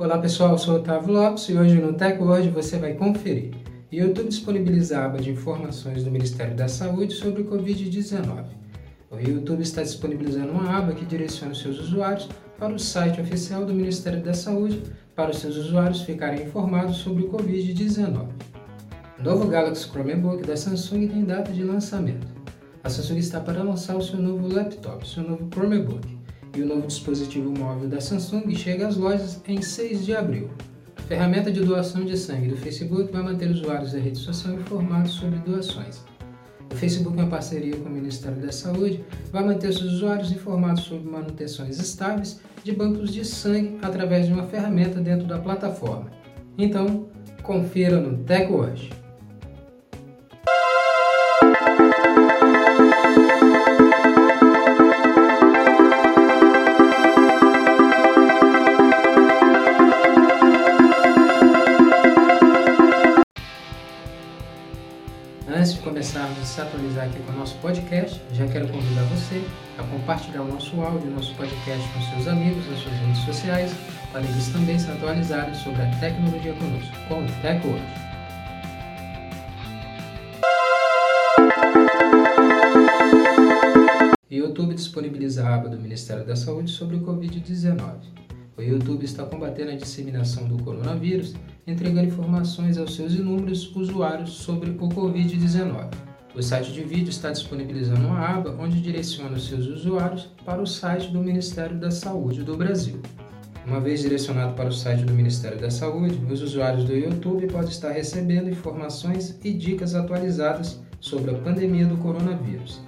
Olá pessoal, eu sou Otávio Lopes e hoje no TechWord você vai conferir. YouTube disponibiliza a aba de informações do Ministério da Saúde sobre o Covid-19. O YouTube está disponibilizando uma aba que direciona seus usuários para o site oficial do Ministério da Saúde para os seus usuários ficarem informados sobre o Covid-19. O novo Galaxy Chromebook da Samsung tem data de lançamento. A Samsung está para lançar o seu novo laptop, seu novo Chromebook e o novo dispositivo móvel da Samsung chega às lojas em 6 de abril. A ferramenta de doação de sangue do Facebook vai manter usuários da rede social informados sobre doações. O Facebook, em parceria com o Ministério da Saúde, vai manter seus usuários informados sobre manutenções estáveis de bancos de sangue através de uma ferramenta dentro da plataforma. Então, confira no TechWatch. Começarmos a se atualizar aqui com o nosso podcast, já quero convidar você a compartilhar o nosso áudio, nosso podcast com seus amigos nas suas redes sociais, para eles também se atualizarem sobre a tecnologia conosco, com o TechWord. O YouTube disponibiliza a aba do Ministério da Saúde sobre o Covid-19. O YouTube está combatendo a disseminação do coronavírus, entregando informações aos seus inúmeros usuários sobre o Covid-19. O site de vídeo está disponibilizando uma aba onde direciona os seus usuários para o site do Ministério da Saúde do Brasil. Uma vez direcionado para o site do Ministério da Saúde, os usuários do YouTube podem estar recebendo informações e dicas atualizadas sobre a pandemia do coronavírus.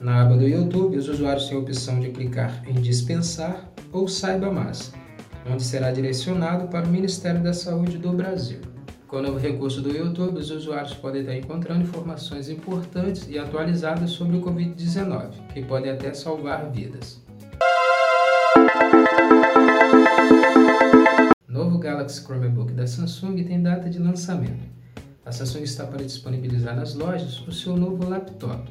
Na aba do YouTube, os usuários têm a opção de clicar em Dispensar ou Saiba Mais, onde será direcionado para o Ministério da Saúde do Brasil. Com o novo recurso do YouTube, os usuários podem estar encontrando informações importantes e atualizadas sobre o Covid-19, que podem até salvar vidas. Novo Galaxy Chromebook da Samsung tem data de lançamento. A Samsung está para disponibilizar nas lojas o seu novo laptop.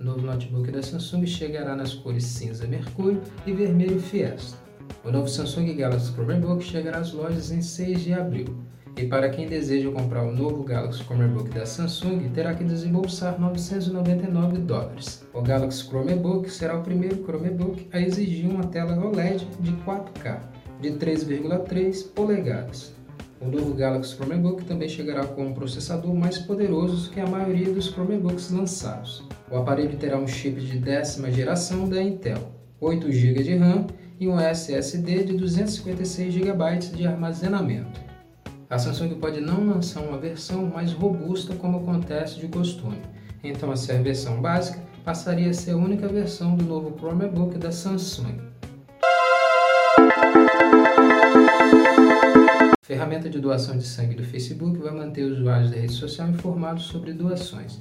O novo notebook da Samsung chegará nas cores cinza mercúrio e vermelho fiesta. O novo Samsung Galaxy Chromebook chegará às lojas em 6 de abril. E para quem deseja comprar o novo Galaxy Chromebook da Samsung, terá que desembolsar 999 dólares. O Galaxy Chromebook será o primeiro Chromebook a exigir uma tela OLED de 4K de 3,3 polegadas. O novo Galaxy Chromebook também chegará com um processador mais poderoso que a maioria dos Chromebooks lançados. O aparelho terá um chip de décima geração da Intel, 8 GB de RAM e um SSD de 256 GB de armazenamento. A Samsung pode não lançar uma versão mais robusta como acontece de costume, então essa versão básica passaria a ser a única versão do novo Chromebook da Samsung. Ferramenta de doação de sangue do Facebook vai manter usuários da rede social informados sobre doações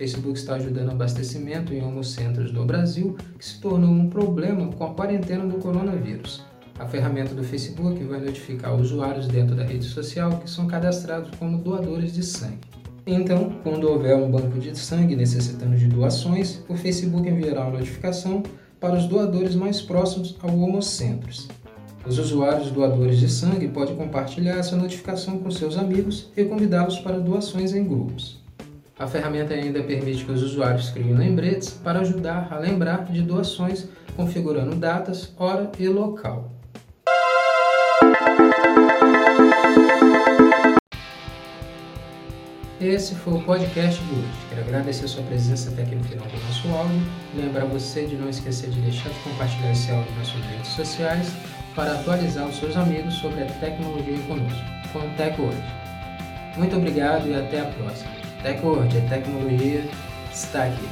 Facebook está ajudando o abastecimento em homocentros do Brasil, que se tornou um problema com a quarentena do coronavírus. A ferramenta do Facebook vai notificar usuários dentro da rede social que são cadastrados como doadores de sangue. Então, quando houver um banco de sangue necessitando de doações, o Facebook enviará uma notificação para os doadores mais próximos ao Homocentros. Os usuários doadores de sangue podem compartilhar essa notificação com seus amigos e convidá-los para doações em grupos. A ferramenta ainda permite que os usuários criem lembretes para ajudar a lembrar de doações, configurando datas, hora e local. Esse foi o podcast de hoje. Quero agradecer a sua presença até aqui no final do nosso áudio. Lembrar você de não esquecer de deixar de compartilhar esse áudio nas suas redes sociais para atualizar os seus amigos sobre a tecnologia conosco. Foi um Tech hoje. Muito obrigado e até a próxima. TechWord, a tecnologia está aqui.